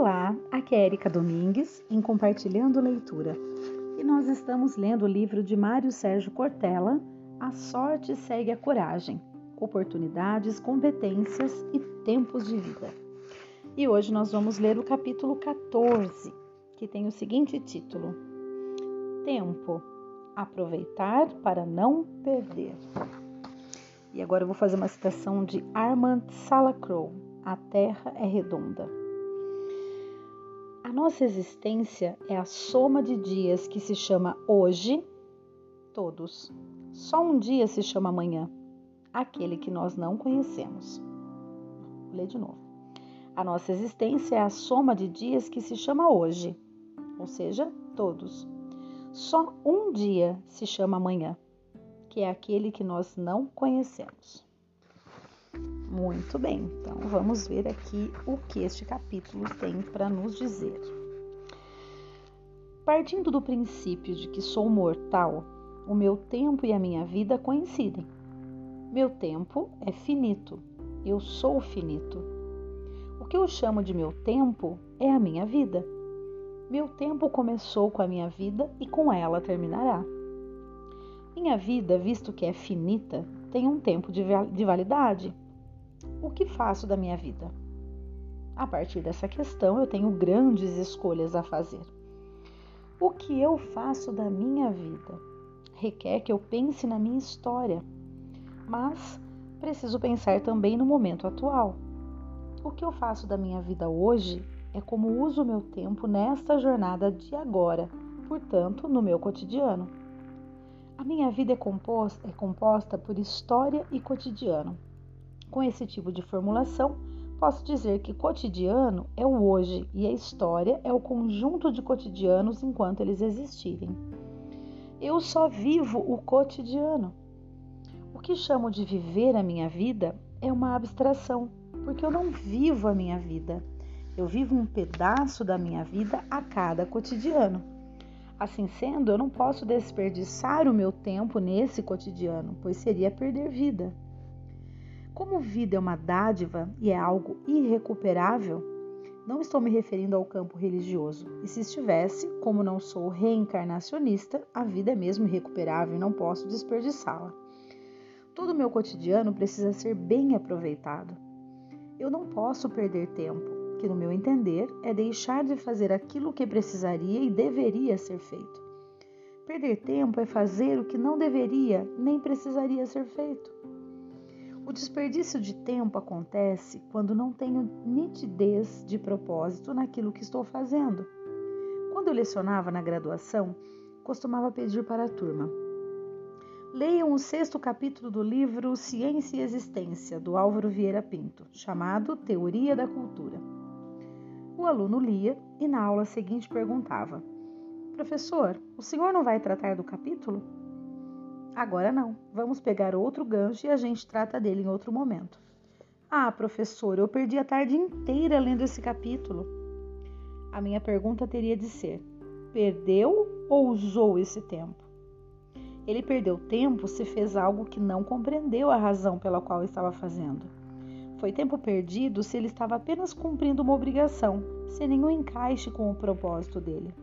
Olá, aqui é Erika Domingues em Compartilhando Leitura e nós estamos lendo o livro de Mário Sérgio Cortella, A Sorte Segue a Coragem, Oportunidades, Competências e Tempos de Vida. E hoje nós vamos ler o capítulo 14, que tem o seguinte título: Tempo Aproveitar para não perder. E agora eu vou fazer uma citação de Armand Salacrow: A Terra é redonda. A nossa existência é a soma de dias que se chama hoje, todos. Só um dia se chama amanhã, aquele que nós não conhecemos. Vou ler de novo. A nossa existência é a soma de dias que se chama hoje, ou seja, todos. Só um dia se chama amanhã, que é aquele que nós não conhecemos. Muito bem, então vamos ver aqui o que este capítulo tem para nos dizer. Partindo do princípio de que sou mortal, o meu tempo e a minha vida coincidem. Meu tempo é finito, eu sou finito. O que eu chamo de meu tempo é a minha vida. Meu tempo começou com a minha vida e com ela terminará. Minha vida, visto que é finita, tem um tempo de validade o que faço da minha vida? A partir dessa questão, eu tenho grandes escolhas a fazer. O que eu faço da minha vida requer que eu pense na minha história, mas preciso pensar também no momento atual. O que eu faço da minha vida hoje é como uso o meu tempo nesta jornada de agora, portanto, no meu cotidiano. A minha vida é composta, é composta por história e cotidiano. Com esse tipo de formulação, posso dizer que cotidiano é o hoje e a história é o conjunto de cotidianos enquanto eles existirem. Eu só vivo o cotidiano. O que chamo de viver a minha vida é uma abstração, porque eu não vivo a minha vida. Eu vivo um pedaço da minha vida a cada cotidiano. Assim sendo, eu não posso desperdiçar o meu tempo nesse cotidiano, pois seria perder vida. Como vida é uma dádiva e é algo irrecuperável, não estou me referindo ao campo religioso. E se estivesse, como não sou reencarnacionista, a vida é mesmo irrecuperável e não posso desperdiçá-la. Todo o meu cotidiano precisa ser bem aproveitado. Eu não posso perder tempo, que no meu entender é deixar de fazer aquilo que precisaria e deveria ser feito. Perder tempo é fazer o que não deveria nem precisaria ser feito. O desperdício de tempo acontece quando não tenho nitidez de propósito naquilo que estou fazendo. Quando eu lecionava na graduação, costumava pedir para a turma: Leiam o sexto capítulo do livro Ciência e Existência, do Álvaro Vieira Pinto, chamado Teoria da Cultura. O aluno lia e na aula seguinte perguntava: Professor, o senhor não vai tratar do capítulo? Agora não. Vamos pegar outro gancho e a gente trata dele em outro momento. Ah, professor, eu perdi a tarde inteira lendo esse capítulo. A minha pergunta teria de ser: perdeu ou usou esse tempo? Ele perdeu tempo se fez algo que não compreendeu a razão pela qual estava fazendo. Foi tempo perdido se ele estava apenas cumprindo uma obrigação, sem nenhum encaixe com o propósito dele.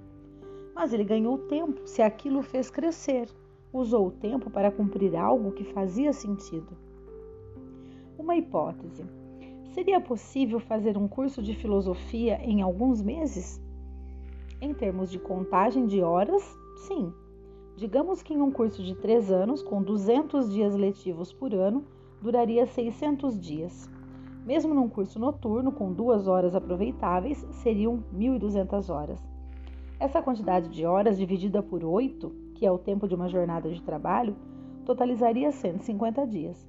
Mas ele ganhou tempo se aquilo fez crescer, usou o tempo para cumprir algo que fazia sentido. Uma hipótese: seria possível fazer um curso de filosofia em alguns meses? Em termos de contagem de horas, sim. Digamos que em um curso de três anos, com 200 dias letivos por ano, duraria 600 dias. Mesmo num curso noturno, com duas horas aproveitáveis, seriam 1.200 horas. Essa quantidade de horas dividida por oito que é o tempo de uma jornada de trabalho, totalizaria 150 dias.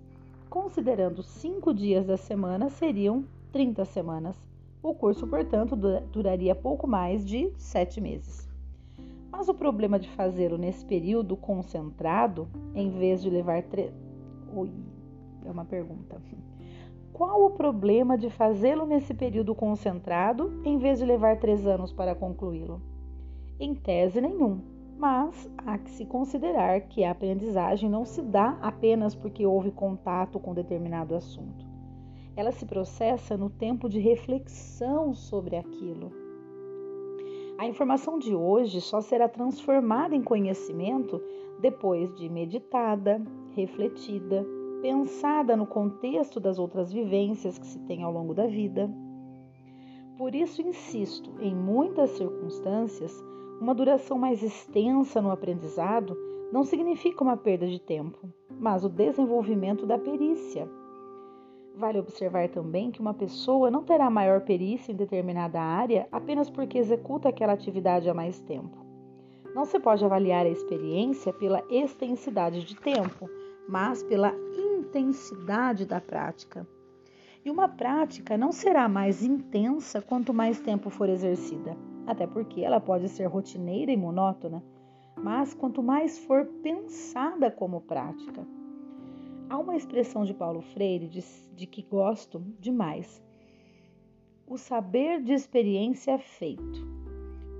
Considerando cinco dias da semana, seriam 30 semanas. O curso, portanto, duraria pouco mais de sete meses. Mas o problema de fazê-lo nesse período concentrado, em vez de levar três. Oi, é uma pergunta. Qual o problema de fazê-lo nesse período concentrado, em vez de levar três anos para concluí-lo? Em tese, nenhum mas há que se considerar que a aprendizagem não se dá apenas porque houve contato com determinado assunto. ela se processa no tempo de reflexão sobre aquilo. A informação de hoje só será transformada em conhecimento depois de meditada, refletida, pensada no contexto das outras vivências que se tem ao longo da vida. Por isso insisto, em muitas circunstâncias, uma duração mais extensa no aprendizado não significa uma perda de tempo, mas o desenvolvimento da perícia. Vale observar também que uma pessoa não terá maior perícia em determinada área apenas porque executa aquela atividade há mais tempo. Não se pode avaliar a experiência pela extensidade de tempo, mas pela intensidade da prática. E uma prática não será mais intensa quanto mais tempo for exercida até porque ela pode ser rotineira e monótona, mas quanto mais for pensada como prática. Há uma expressão de Paulo Freire de, de que gosto demais. O saber de experiência é feito.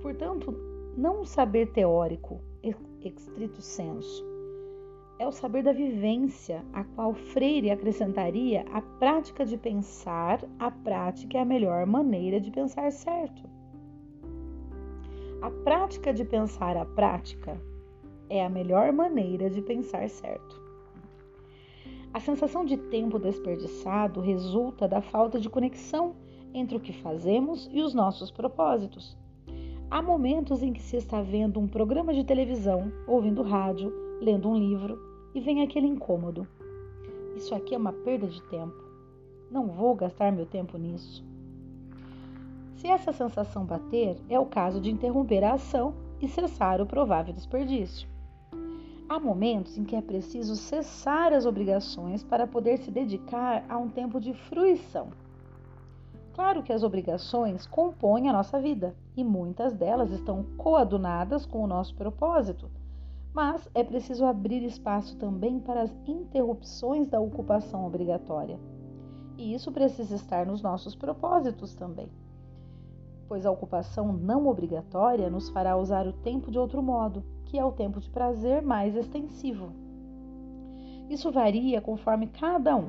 Portanto, não o saber teórico, estrito senso, é o saber da vivência, a qual Freire acrescentaria a prática de pensar, a prática é a melhor maneira de pensar certo. A prática de pensar a prática é a melhor maneira de pensar certo. A sensação de tempo desperdiçado resulta da falta de conexão entre o que fazemos e os nossos propósitos. Há momentos em que se está vendo um programa de televisão, ouvindo rádio, lendo um livro e vem aquele incômodo. Isso aqui é uma perda de tempo. Não vou gastar meu tempo nisso. Se essa sensação bater, é o caso de interromper a ação e cessar o provável desperdício. Há momentos em que é preciso cessar as obrigações para poder se dedicar a um tempo de fruição. Claro que as obrigações compõem a nossa vida e muitas delas estão coadunadas com o nosso propósito, mas é preciso abrir espaço também para as interrupções da ocupação obrigatória. E isso precisa estar nos nossos propósitos também pois a ocupação não obrigatória nos fará usar o tempo de outro modo, que é o tempo de prazer mais extensivo. Isso varia conforme cada um.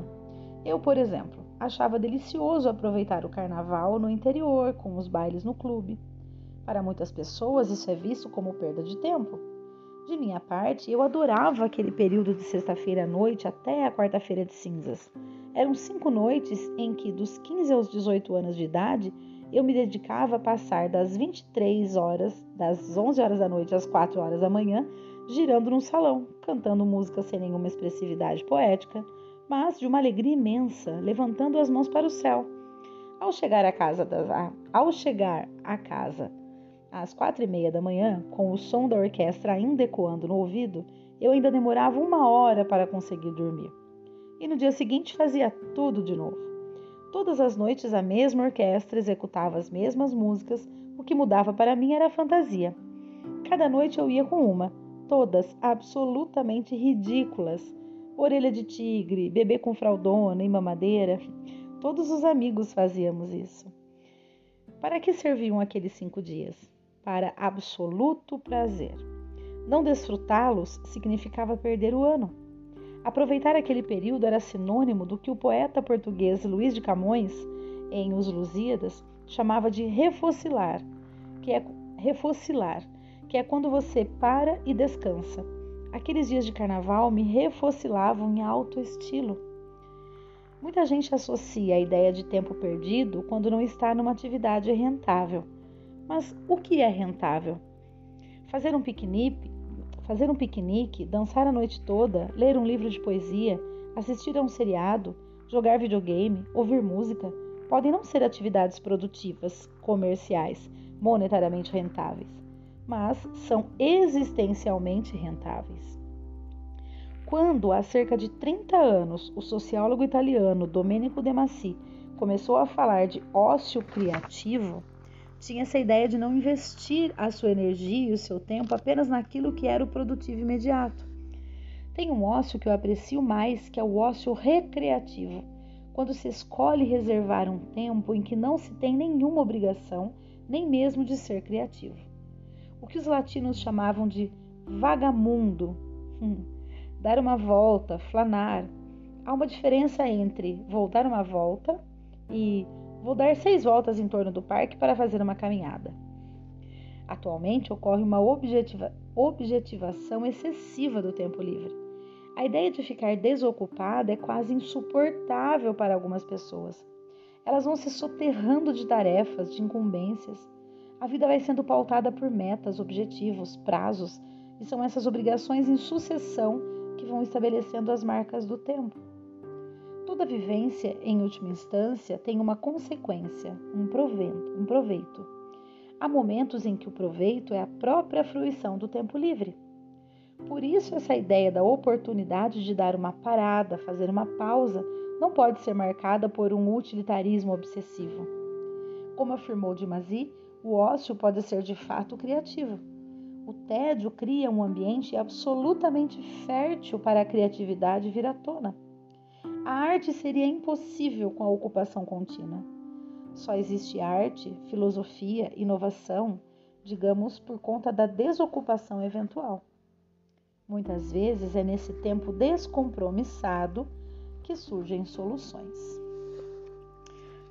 Eu, por exemplo, achava delicioso aproveitar o carnaval no interior, com os bailes no clube. Para muitas pessoas, isso é visto como perda de tempo. De minha parte, eu adorava aquele período de sexta-feira à noite até a quarta-feira de cinzas. Eram cinco noites em que, dos 15 aos 18 anos de idade, eu me dedicava a passar das 23 horas, das 11 horas da noite às 4 horas da manhã, girando num salão, cantando música sem nenhuma expressividade poética, mas de uma alegria imensa, levantando as mãos para o céu. Ao chegar à casa, das, ao chegar à casa às quatro e meia da manhã, com o som da orquestra ainda ecoando no ouvido, eu ainda demorava uma hora para conseguir dormir. E no dia seguinte fazia tudo de novo. Todas as noites a mesma orquestra executava as mesmas músicas, o que mudava para mim era a fantasia. Cada noite eu ia com uma, todas absolutamente ridículas. Orelha de tigre, bebê com fraldona e mamadeira. Todos os amigos fazíamos isso. Para que serviam aqueles cinco dias? Para absoluto prazer. Não desfrutá-los significava perder o ano. Aproveitar aquele período era sinônimo do que o poeta português Luís de Camões, em Os Lusíadas, chamava de refocilar, que é refocilar, que é quando você para e descansa. Aqueles dias de carnaval me refocilavam em alto estilo. Muita gente associa a ideia de tempo perdido quando não está numa atividade rentável. Mas o que é rentável? Fazer um piquenique, Fazer um piquenique, dançar a noite toda, ler um livro de poesia, assistir a um seriado, jogar videogame, ouvir música, podem não ser atividades produtivas, comerciais, monetariamente rentáveis, mas são existencialmente rentáveis. Quando, há cerca de 30 anos, o sociólogo italiano Domenico De Massi começou a falar de ócio criativo, tinha essa ideia de não investir a sua energia e o seu tempo apenas naquilo que era o produtivo imediato. Tem um ócio que eu aprecio mais, que é o ócio recreativo, quando se escolhe reservar um tempo em que não se tem nenhuma obrigação, nem mesmo de ser criativo. O que os latinos chamavam de vagamundo, hum, dar uma volta, flanar, há uma diferença entre vou dar uma volta e vou dar seis voltas em torno do parque para fazer uma caminhada. Atualmente ocorre uma objetiva, objetivação excessiva do tempo livre. A ideia de ficar desocupada é quase insuportável para algumas pessoas. Elas vão se soterrando de tarefas, de incumbências. A vida vai sendo pautada por metas, objetivos, prazos, e são essas obrigações em sucessão que vão estabelecendo as marcas do tempo. Toda vivência, em última instância, tem uma consequência, um proveito. Um proveito. Há momentos em que o proveito é a própria fruição do tempo livre. Por isso, essa ideia da oportunidade de dar uma parada, fazer uma pausa, não pode ser marcada por um utilitarismo obsessivo. Como afirmou Dimazi, o ócio pode ser de fato criativo. O tédio cria um ambiente absolutamente fértil para a criatividade vir à tona. A arte seria impossível com a ocupação contínua. Só existe arte, filosofia, inovação, digamos, por conta da desocupação eventual. Muitas vezes é nesse tempo descompromissado que surgem soluções.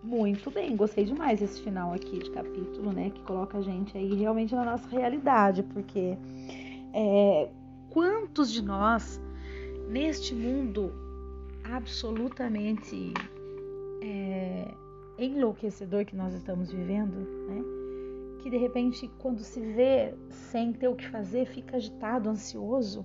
Muito bem, gostei demais desse final aqui de capítulo, né? Que coloca a gente aí realmente na nossa realidade, porque é, quantos de nós neste mundo absolutamente é, enlouquecedor que nós estamos vivendo, né? que de repente, quando se vê sem ter o que fazer, fica agitado, ansioso.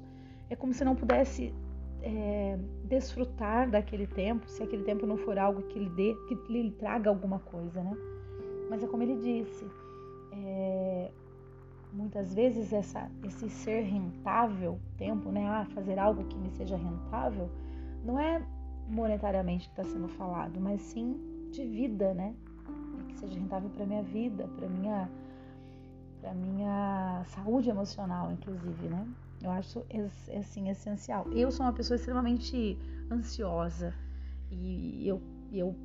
É como se não pudesse é, desfrutar daquele tempo, se aquele tempo não for algo que lhe dê, que lhe traga alguma coisa, né? Mas é como ele disse, é, muitas vezes essa, esse ser rentável tempo, né? Ah, fazer algo que me seja rentável, não é monetariamente que está sendo falado, mas sim de vida, né? Que seja rentável para minha vida, para minha para minha saúde emocional, inclusive, né? Eu acho assim essencial. Eu sou uma pessoa extremamente ansiosa e eu, eu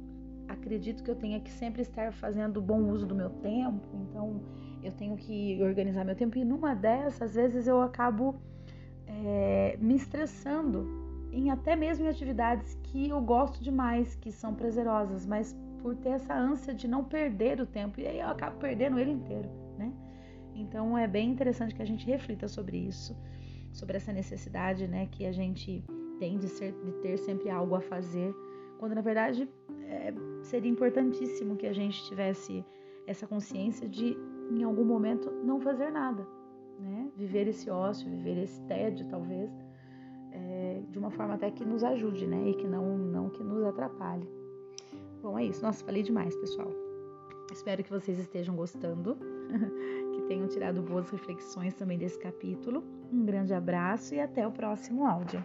acredito que eu tenha que sempre estar fazendo bom uso do meu tempo. Então eu tenho que organizar meu tempo e numa dessas às vezes eu acabo é, me estressando em até mesmo em atividades que eu gosto demais, que são prazerosas, mas por ter essa ânsia de não perder o tempo e aí eu acabo perdendo ele inteiro, né? Então é bem interessante que a gente reflita sobre isso, sobre essa necessidade, né, que a gente tem de, ser, de ter sempre algo a fazer, quando na verdade é, seria importantíssimo que a gente tivesse essa consciência de, em algum momento, não fazer nada, né? Viver esse ócio, viver esse tédio, talvez, é, de uma forma até que nos ajude, né? E que não, não que nos atrapalhe. Bom, é isso. Nossa, falei demais, pessoal. Espero que vocês estejam gostando. tenham tirado boas reflexões também desse capítulo. Um grande abraço e até o próximo áudio.